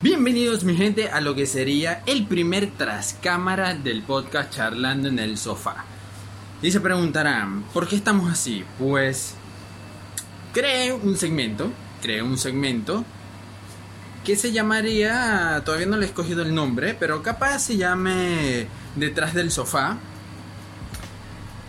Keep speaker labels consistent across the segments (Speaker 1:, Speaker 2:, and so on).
Speaker 1: Bienvenidos mi gente a lo que sería el primer trascámara del podcast charlando en el sofá. Y se preguntarán, ¿por qué estamos así? Pues creé un segmento, creé un segmento que se llamaría, todavía no le he escogido el nombre, pero capaz se llame Detrás del sofá,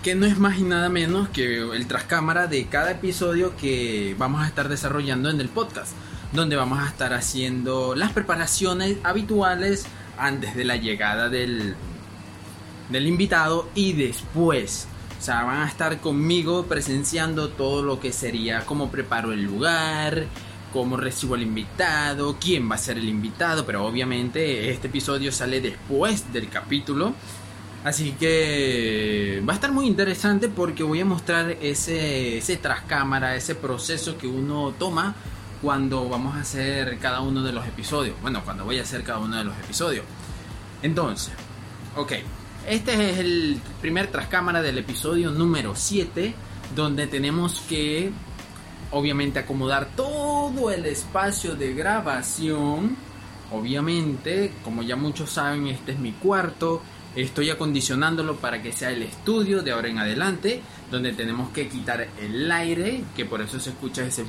Speaker 1: que no es más y nada menos que el trascámara de cada episodio que vamos a estar desarrollando en el podcast donde vamos a estar haciendo las preparaciones habituales antes de la llegada del, del invitado y después. O sea, van a estar conmigo presenciando todo lo que sería cómo preparo el lugar, cómo recibo al invitado, quién va a ser el invitado, pero obviamente este episodio sale después del capítulo. Así que va a estar muy interesante porque voy a mostrar ese, ese ese proceso que uno toma cuando vamos a hacer cada uno de los episodios. Bueno, cuando voy a hacer cada uno de los episodios. Entonces, ok. Este es el primer trascámara del episodio número 7, donde tenemos que, obviamente, acomodar todo el espacio de grabación. Obviamente, como ya muchos saben, este es mi cuarto. Estoy acondicionándolo para que sea el estudio de ahora en adelante, donde tenemos que quitar el aire, que por eso se escucha ese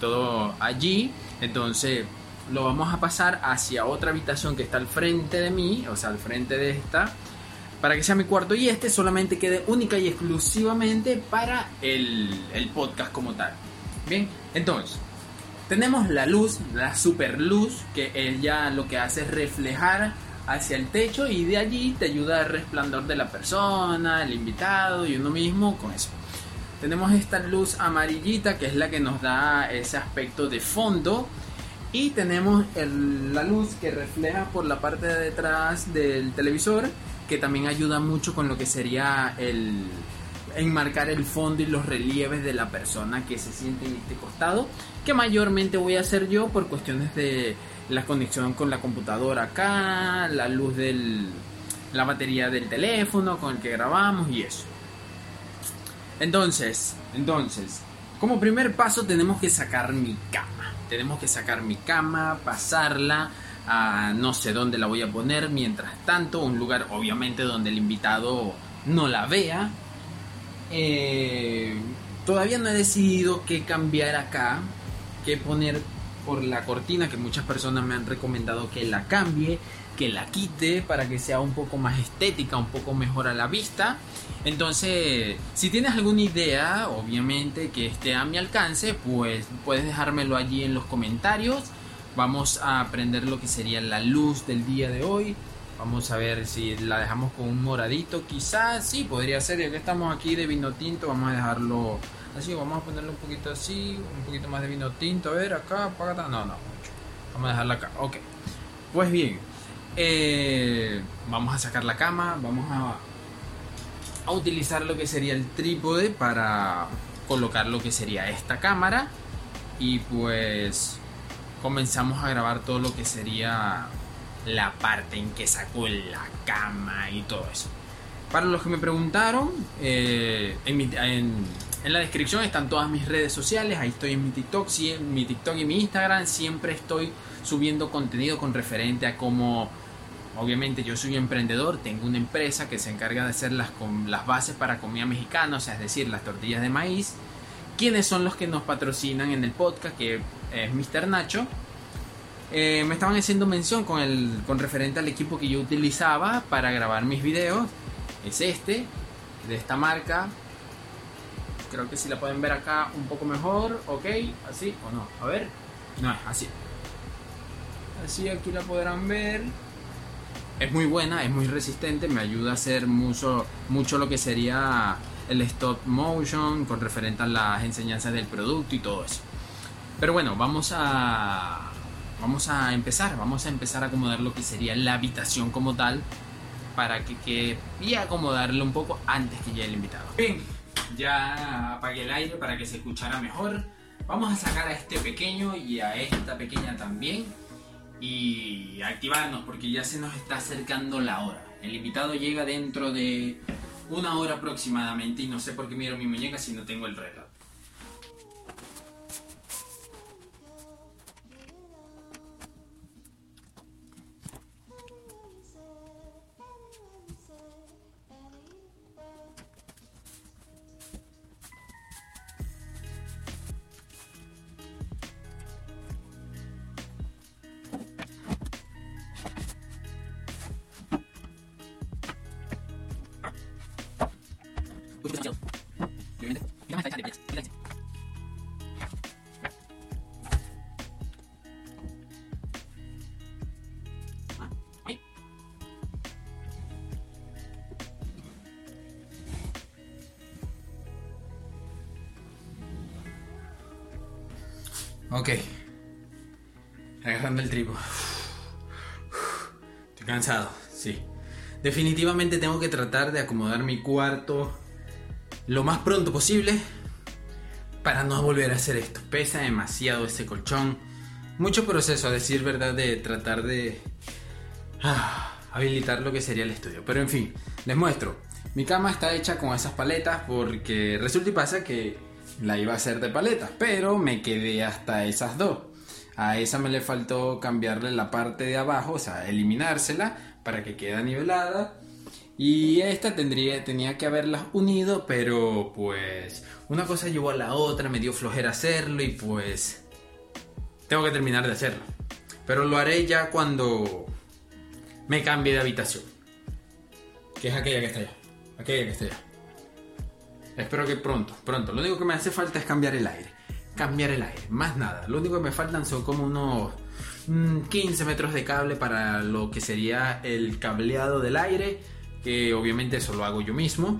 Speaker 1: todo allí. Entonces lo vamos a pasar hacia otra habitación que está al frente de mí, o sea, al frente de esta, para que sea mi cuarto y este solamente quede única y exclusivamente para el, podcast como tal. Bien, entonces, tenemos la luz, la super luz, que ella lo que hace es reflejar hacia el techo y de allí te ayuda al resplandor de la persona, el invitado y uno mismo con eso. Tenemos esta luz amarillita que es la que nos da ese aspecto de fondo. Y tenemos la luz que refleja por la parte de detrás del televisor, que también ayuda mucho con lo que sería el enmarcar el fondo y los relieves de la persona que se siente en este costado, que mayormente voy a hacer yo por cuestiones de la conexión con la computadora acá, la luz de la batería del teléfono con el que grabamos y eso. Entonces, entonces, como primer paso tenemos que sacar mi cama. Tenemos que sacar mi cama, pasarla a no sé dónde la voy a poner. Mientras tanto, un lugar obviamente donde el invitado no la vea. Eh, todavía no he decidido qué cambiar acá, qué poner por la cortina, que muchas personas me han recomendado que la cambie que la quite para que sea un poco más estética, un poco mejor a la vista. Entonces, si tienes alguna idea, obviamente que esté a mi alcance, pues puedes dejármelo allí en los comentarios. Vamos a aprender lo que sería la luz del día de hoy. Vamos a ver si la dejamos con un moradito, quizás sí, podría ser, ya que estamos aquí de vino tinto, vamos a dejarlo así, vamos a ponerlo un poquito así, un poquito más de vino tinto, a ver, acá, acá, no, no, mucho. Vamos a dejarla acá, ok. Pues bien, eh, vamos a sacar la cama, vamos a, a utilizar lo que sería el trípode para colocar lo que sería esta cámara y pues comenzamos a grabar todo lo que sería la parte en que sacó la cama y todo eso. Para los que me preguntaron, eh, en, la descripción están todas mis redes sociales. Ahí estoy en mi TikTok, en mi TikTok y mi Instagram. Siempre estoy subiendo contenido con referente a cómo Obviamente yo soy emprendedor, tengo una empresa que se encarga de hacer las, las bases para comida mexicana, o sea, es decir, las tortillas de maíz. ¿Quiénes son los que nos patrocinan en el podcast? Que es Mr. Nacho. Eh, me estaban haciendo mención con, el, con referente al equipo que yo utilizaba para grabar mis videos. Es este, de esta marca. Creo que si la pueden ver acá un poco mejor, ok, así o no. A ver, no, así. Así aquí la podrán ver es muy buena, es muy resistente, me ayuda a hacer mucho, mucho lo que sería el stop motion con referente a las enseñanzas del producto y todo eso. Pero bueno, vamos a vamos a empezar, vamos a empezar a acomodar lo que sería la habitación como tal para que quede y acomodarlo un poco antes que llegue el invitado. Bien, ya apagué el aire para que se escuchara mejor. Vamos a sacar a este pequeño y a esta pequeña también y activarnos porque ya se nos está acercando la hora. El invitado llega dentro de una hora aproximadamente y no sé por qué miro mi muñeca si no tengo el reloj. Ok. Agarrando el tripo. Estoy cansado, sí. Definitivamente tengo que tratar de acomodar mi cuarto lo más pronto posible para no volver a hacer esto. Pesa demasiado ese colchón. Mucho proceso, a decir verdad, de tratar de ah, habilitar lo que sería el estudio. Pero en fin, les muestro. Mi cama está hecha con esas paletas porque resulta y pasa que la iba a hacer de paletas, pero me quedé hasta esas dos. A esa me le faltó cambiarle la parte de abajo, o sea, eliminársela para que quede nivelada. Y esta tendría, tenía que haberlas unido, pero pues una cosa llevó a la otra, me dio flojera hacerlo y pues tengo que terminar de hacerlo. Pero lo haré ya cuando me cambie de habitación. Que es aquella que está allá. Aquella que está allá. Espero que pronto, pronto. Lo único que me hace falta es cambiar el aire. Cambiar el aire, más nada. Lo único que me faltan son como unos 15 mm, metros de cable para lo que sería el cableado del aire. Que obviamente eso lo hago yo mismo.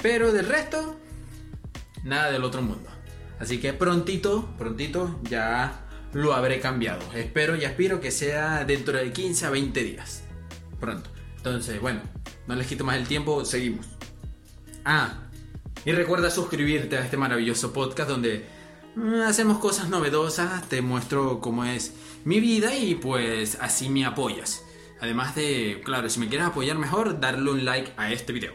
Speaker 1: Pero del resto, nada del otro mundo. Así que prontito, prontito ya lo habré cambiado. Espero y aspiro que sea dentro de 15 a 20 días. Pronto. Entonces, bueno, no les quito más el tiempo, seguimos. Ah, y recuerda suscribirte a este maravilloso podcast donde mm, hacemos cosas novedosas, te muestro cómo es mi vida y pues así me apoyas. Además de, claro, si me quieres apoyar mejor, darle un like a este video.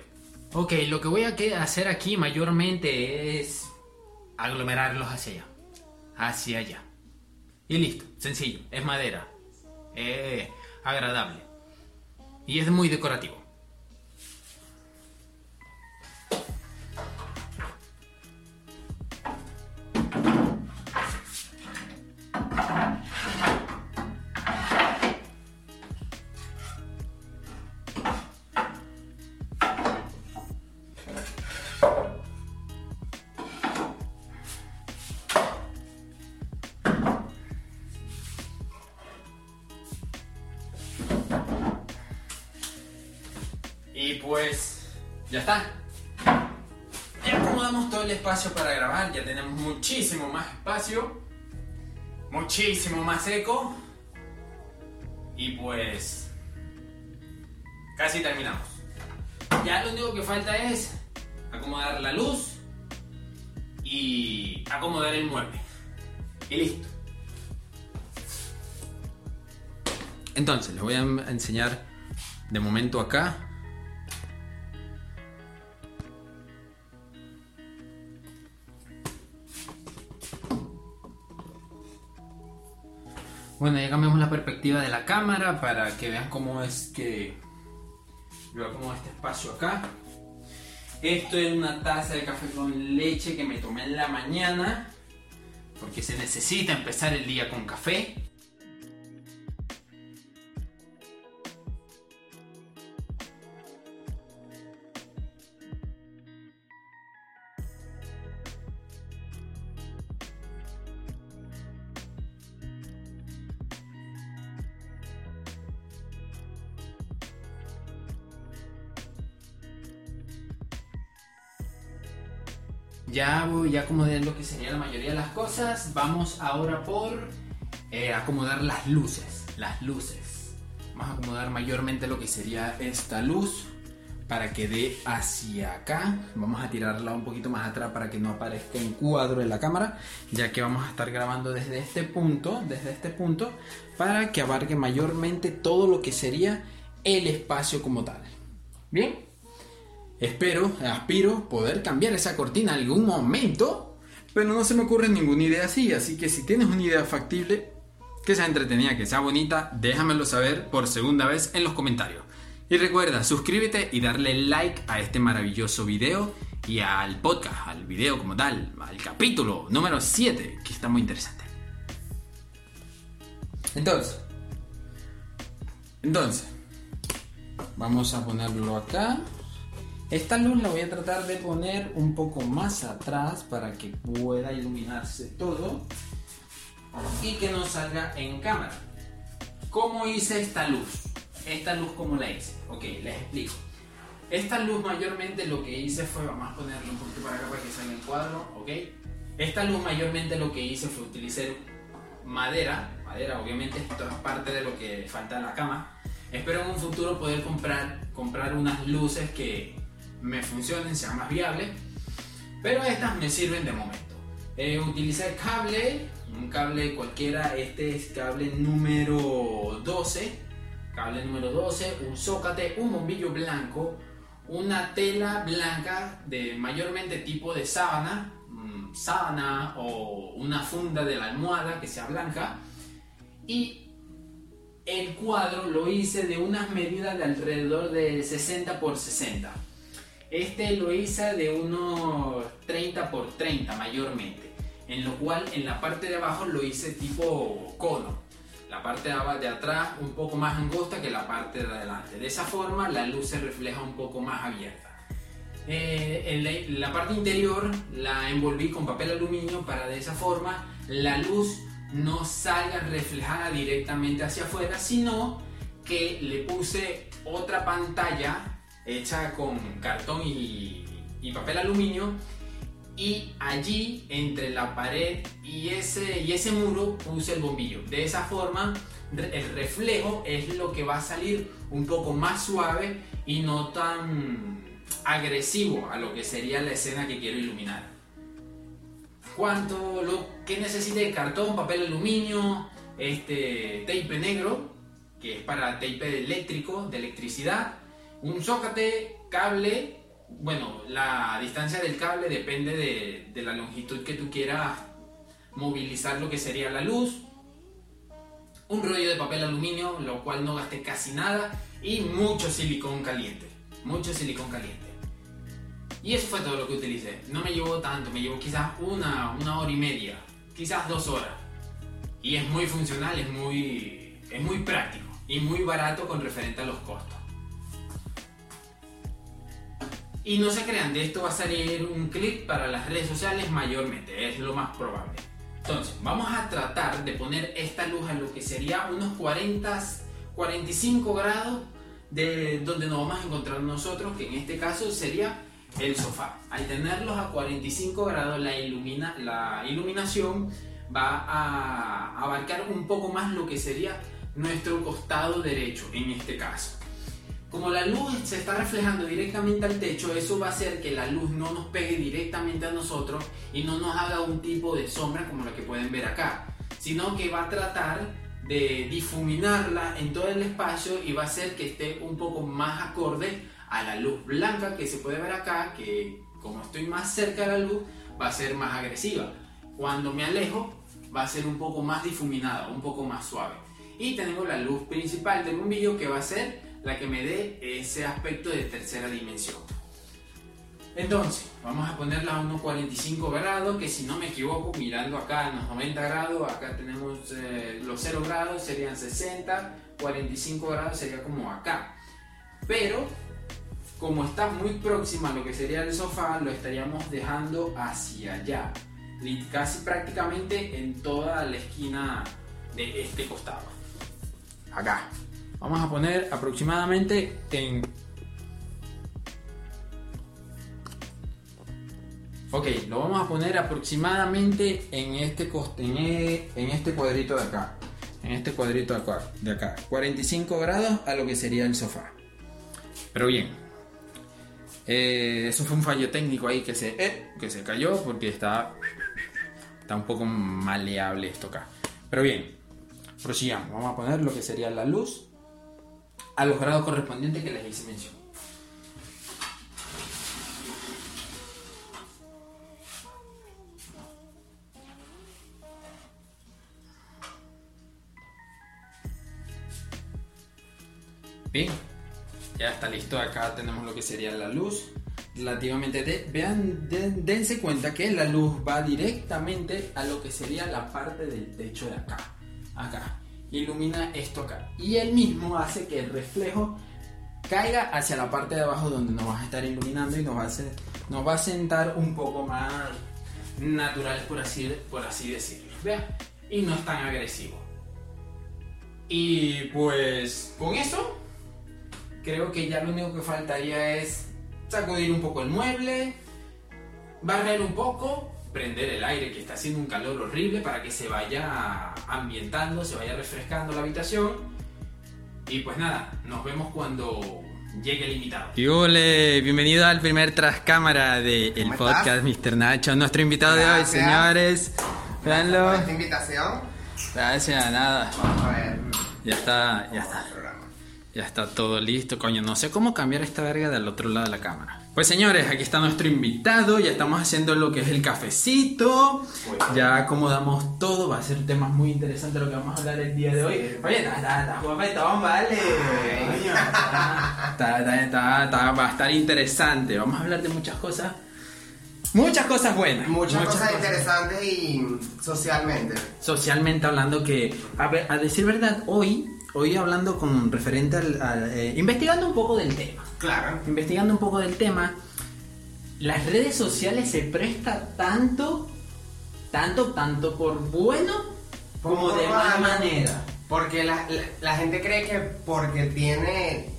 Speaker 1: Ok, lo que voy a hacer aquí mayormente es aglomerarlos hacia allá. Hacia allá. Y listo, sencillo, es madera. Es agradable. Y es muy decorativo. Y pues, ya está. Ya acomodamos todo el espacio para grabar, ya tenemos muchísimo más espacio, muchísimo más eco. Y pues, casi terminamos. Ya lo único que falta es acomodar la luz y acomodar el mueble. Y listo. Entonces, les voy a enseñar de momento acá Bueno, ya cambiamos la perspectiva de la cámara para que vean cómo es que veo como este espacio acá. Esto es una taza de café con leche que me tomé en la mañana porque se necesita empezar el día con café. Ya voy a acomodar lo que sería la mayoría de las cosas. Vamos ahora por eh, acomodar las luces. Las luces. Vamos a acomodar mayormente lo que sería esta luz para que dé hacia acá. Vamos a tirarla un poquito más atrás para que no aparezca en cuadro en la cámara, ya que vamos a estar grabando desde este punto, desde este punto, para que abarque mayormente todo lo que sería el espacio como tal. Bien. Espero, aspiro poder cambiar esa cortina en algún momento, pero no se me ocurre ninguna idea así, así que si tienes una idea factible, que sea entretenida, que sea bonita, déjamelo saber por segunda vez en los comentarios. Y recuerda, suscríbete y darle like a este maravilloso video y al podcast, al video como tal, al capítulo número 7, que está muy interesante. Entonces, entonces, vamos a ponerlo acá. Esta luz la voy a tratar de poner un poco más atrás para que pueda iluminarse todo y que no salga en cámara. ¿Cómo hice esta luz? Esta luz, ¿cómo la hice? Ok, les explico. Esta luz mayormente lo que hice fue, vamos a ponerlo un poquito para acá para que salga el cuadro, ok. Esta luz mayormente lo que hice fue utilizar madera, madera obviamente esto es parte de lo que falta en la cama. Espero en un futuro poder comprar, comprar unas luces que me funcionen, sean más viables, pero estas me sirven de momento. Eh, utilicé cable, un cable cualquiera, este es cable número 12, cable número 12, un zócate, un bombillo blanco, una tela blanca de mayormente tipo de sábana, mm, sábana o una funda de la almohada que sea blanca y el cuadro lo hice de unas medidas de alrededor de 60 por 60. Este lo hice de unos 30 por 30 mayormente, en lo cual en la parte de abajo lo hice tipo cono. La parte de atrás un poco más angosta que la parte de adelante. De esa forma la luz se refleja un poco más abierta. Eh, en la parte interior la envolví con papel aluminio para de esa forma la luz no salga reflejada directamente hacia afuera, sino que le puse otra pantalla hecha con cartón y, papel aluminio y allí entre la pared y ese, y ese muro puse el bombillo. De esa forma el reflejo es lo que va a salir un poco más suave y no tan agresivo a lo que sería la escena que quiero iluminar. Cuanto lo que necesite cartón, papel aluminio, este tape negro, que es para tape eléctrico, de electricidad, un zócate, cable, bueno, la distancia del cable depende de, la longitud que tú quieras movilizar lo que sería la luz, un rollo de papel aluminio, lo cual no gaste casi nada, y mucho silicón caliente, mucho silicón caliente. Y eso fue todo lo que utilicé. No me llevó tanto, me llevó quizás una, una hora y media, quizás dos horas. Y es muy funcional, es muy, es muy práctico y muy barato con referente a los costos. Y no se crean, de esto va a salir un clip para las redes sociales mayormente, es lo más probable. Entonces, vamos a tratar de poner esta luz a lo que sería unos 40, 45 grados de donde nos vamos a encontrar nosotros, que en este caso sería el sofá. Al tenerlos a 45 grados, la, ilumina, la iluminación va a abarcar un poco más lo que sería nuestro costado derecho en este caso. Como la luz se está reflejando directamente al techo, eso va a hacer que la luz no nos pegue directamente a nosotros y no nos haga un tipo de sombra como la que pueden ver acá, sino que va a tratar de difuminarla en todo el espacio y va a hacer que esté un poco más acorde a la luz blanca que se puede ver acá, que como estoy más cerca de la luz, va a ser más agresiva. Cuando me alejo, va a ser un poco más difuminada, un poco más suave. Y tenemos la luz principal del bombillo que va a ser la que me dé ese aspecto de tercera dimensión. Entonces, vamos a ponerla a unos 45 grados, que si no me equivoco, mirando acá a los 90 grados, acá tenemos eh, los 0 grados, serían 60, 45 grados sería como acá. Pero como está muy próxima a lo que sería el sofá, lo estaríamos dejando hacia allá, casi prácticamente en toda la esquina de este costado. Acá. Vamos a poner aproximadamente en... Ok, lo vamos a poner aproximadamente en este, en, e, en este cuadrito de acá. En este cuadrito de acá, de acá. 45 grados a lo que sería el sofá. Pero bien, eh, eso fue un fallo técnico ahí que se, eh, que se cayó porque está, está un poco maleable esto acá. Pero bien, prosigamos. Vamos a poner lo que sería la luz a los grados correspondientes que les hice mención. Bien, ya está listo. Acá tenemos lo que sería la luz. Relativamente, de, vean, dense cuenta que la luz va directamente a lo que sería la parte del techo de acá. Acá. Ilumina esto acá. Y él mismo hace que el reflejo caiga hacia la parte de abajo donde nos va a estar iluminando y nos va a, hacer, nos va a sentar un poco más naturales, por así, por así decirlo. Vean. Y no es tan agresivo. Y pues con eso creo que ya lo único que faltaría es sacudir un poco el mueble, barrer un poco prender el aire que está haciendo un calor horrible para que se vaya ambientando, se vaya refrescando la habitación. Y pues nada, nos vemos cuando llegue el invitado. Y ole, bienvenido al primer tras cámara del
Speaker 2: ¿Cómo
Speaker 1: podcast Mr. Nacho, nuestro invitado de hoy,
Speaker 2: Gracias.
Speaker 1: señores.
Speaker 2: Por
Speaker 1: Véanlo.
Speaker 2: esta invitación.
Speaker 1: Gracias, nada.
Speaker 2: Vamos a ver.
Speaker 1: Ya está, ya está. Ya está todo listo, coño. No sé cómo cambiar esta verga del otro lado de la cámara. Pues señores, aquí está nuestro invitado. Ya estamos haciendo lo que es el cafecito. Ya acomodamos todo. Va a ser temas muy interesantes lo que vamos a hablar el día de hoy. Oye, está, guapetón, vale. Va a estar interesante. Vamos a hablar de muchas cosas. Muchas cosas buenas.
Speaker 2: Muchas, cosas interesantes y socialmente.
Speaker 1: socialmente hablando que a, ver, a decir verdad hoy hoy hablando con referente al, al, eh, investigando un poco del tema
Speaker 2: Claro.
Speaker 1: investigando un poco del tema las redes sociales se presta tanto tanto tanto por bueno como de mala manera
Speaker 2: Porque la, la- la gente cree que porque tiene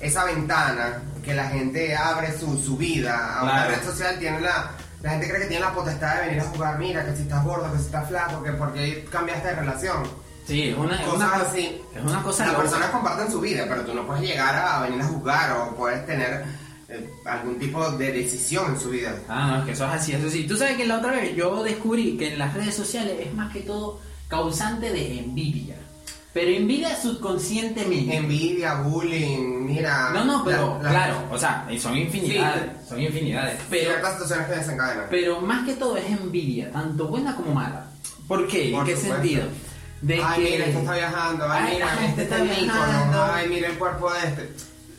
Speaker 2: esa ventana que la gente abre su, su vida a una red social, tiene la, la gente cree que tiene la potestad de venir a jugar, mira, que si estás gordo, que si estás flaco, que porque cambiaste de relación.
Speaker 1: Sí es una,
Speaker 2: Cosas
Speaker 1: una,
Speaker 2: así.
Speaker 1: es una cosa
Speaker 2: Las personas comparten su vida, pero tú no puedes llegar a venir a jugar o puedes tener eh, algún tipo de decisión en su vida.
Speaker 1: Ah, no, es que eso es así, eso sí. Tú sabes que la otra vez yo descubrí que en las redes sociales es más que todo causante de envidia. Pero envidia subconscientemente.
Speaker 2: Envidia, bullying, mira.
Speaker 1: No, no, pero
Speaker 2: la- la-
Speaker 1: claro, o sea, son infinidades, son infinidades. Pero,
Speaker 2: situaciones que desencadenan.
Speaker 1: pero más que todo es envidia, tanto buena como mala. ¿Por qué?
Speaker 2: Por
Speaker 1: ¿En qué
Speaker 2: supuesto.
Speaker 1: sentido? De
Speaker 2: ay,
Speaker 1: que...
Speaker 2: mira, este está viajando, ay, mira, este
Speaker 1: gente
Speaker 2: está
Speaker 1: está
Speaker 2: en Mícono,
Speaker 1: viajando.
Speaker 2: ay, mira el cuerpo de este.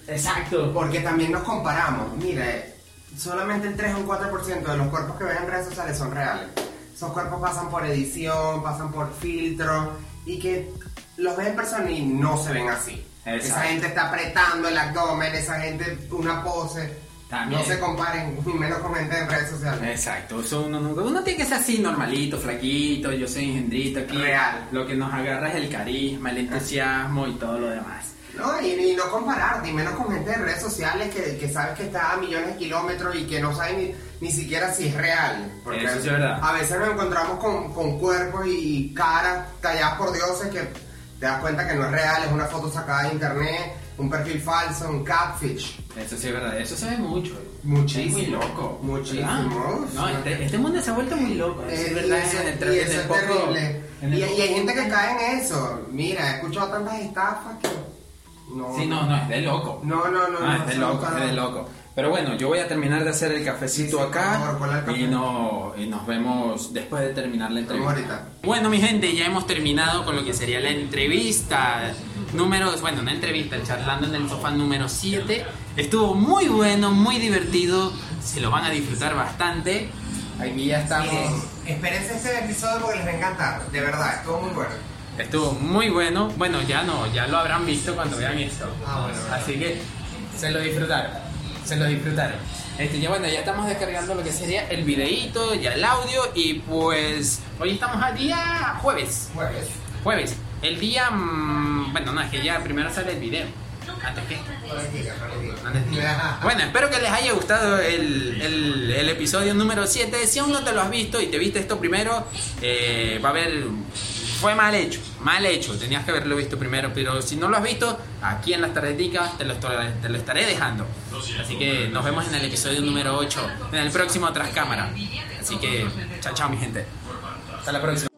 Speaker 1: Exacto.
Speaker 2: Porque también nos comparamos, mire, solamente el 3 o un 4% de los cuerpos que ven en redes sociales son reales. Esos cuerpos pasan por edición, pasan por filtro y que los ven en persona y no se ven así.
Speaker 1: Exacto.
Speaker 2: Esa gente está apretando el abdomen, esa gente una pose.
Speaker 1: También.
Speaker 2: No se comparen, ni menos con gente en redes sociales.
Speaker 1: Exacto, eso uno nunca. Uno tiene que ser así, normalito, flaquito, yo soy engendrito aquí.
Speaker 2: Real.
Speaker 1: Lo que nos agarra es el carisma, el entusiasmo y todo lo demás.
Speaker 2: No, y, y no comparar, ni menos con gente de redes sociales que, que sabes que está a millones de kilómetros y que no sabe ni, ni siquiera si es real. Porque
Speaker 1: Eso es verdad.
Speaker 2: a veces nos encontramos con, con cuerpos y caras talladas por dioses que te das cuenta que no es real, es una foto sacada de internet, un perfil falso, un catfish.
Speaker 1: Eso sí es verdad, eso se ve mucho.
Speaker 2: Muchísimo.
Speaker 1: Es muy loco.
Speaker 2: Muchísimo.
Speaker 1: No, este, este mundo se ha vuelto muy loco. eso
Speaker 2: Eh,
Speaker 1: es
Speaker 2: y
Speaker 1: verdad.
Speaker 2: eso,
Speaker 1: en el
Speaker 2: y
Speaker 1: en
Speaker 2: eso
Speaker 1: el
Speaker 2: es
Speaker 1: poco-
Speaker 2: terrible.
Speaker 1: en el
Speaker 2: Y, y hay gente que cae en eso. Mira, he escuchado tantas estafas que... No,
Speaker 1: Sí, no, no, es de loco.
Speaker 2: No, no, no.
Speaker 1: Ah,
Speaker 2: no,
Speaker 1: es de loco, es de loco. Pero bueno, yo voy a terminar de hacer el cafecito
Speaker 2: Sí, sí,
Speaker 1: acá
Speaker 2: favor, café.
Speaker 1: y, no, y nos vemos después de terminar la entrevista. Bueno, mi gente, ya hemos terminado con lo que sería la entrevista número, bueno, una entrevista, el charlando en el sofá número 7. Estuvo muy bueno, muy divertido, se lo van a disfrutar bastante. Aquí ya estamos.
Speaker 2: Miren, espérense este episodio porque les va a encantar. De verdad, estuvo muy bueno.
Speaker 1: Estuvo muy bueno. Bueno, ya no, ya lo habrán visto cuando vean esto.
Speaker 2: Ah, bueno.
Speaker 1: Así que se lo disfrutaron. Se lo disfrutaron. Este, ya bueno, ya estamos descargando lo que sería el videíto, ya el audio y pues hoy estamos a día jueves.
Speaker 2: Jueves.
Speaker 1: Jueves. El día, mm, bueno, no, es que ya primero sale el video. Antes que Bueno, espero que les haya gustado el, el- episodio número 7. Si aún no te lo has visto y te viste esto primero, eh, va a haber... Fue mal hecho, mal hecho. Tenías que haberlo visto primero, pero si no lo has visto, aquí en las tarjeticas te lo, te lo estaré dejando. Así que nos vemos en el episodio número 8, en el próximo Tras Cámara. Así que, chao, chao, mi gente. Hasta la próxima.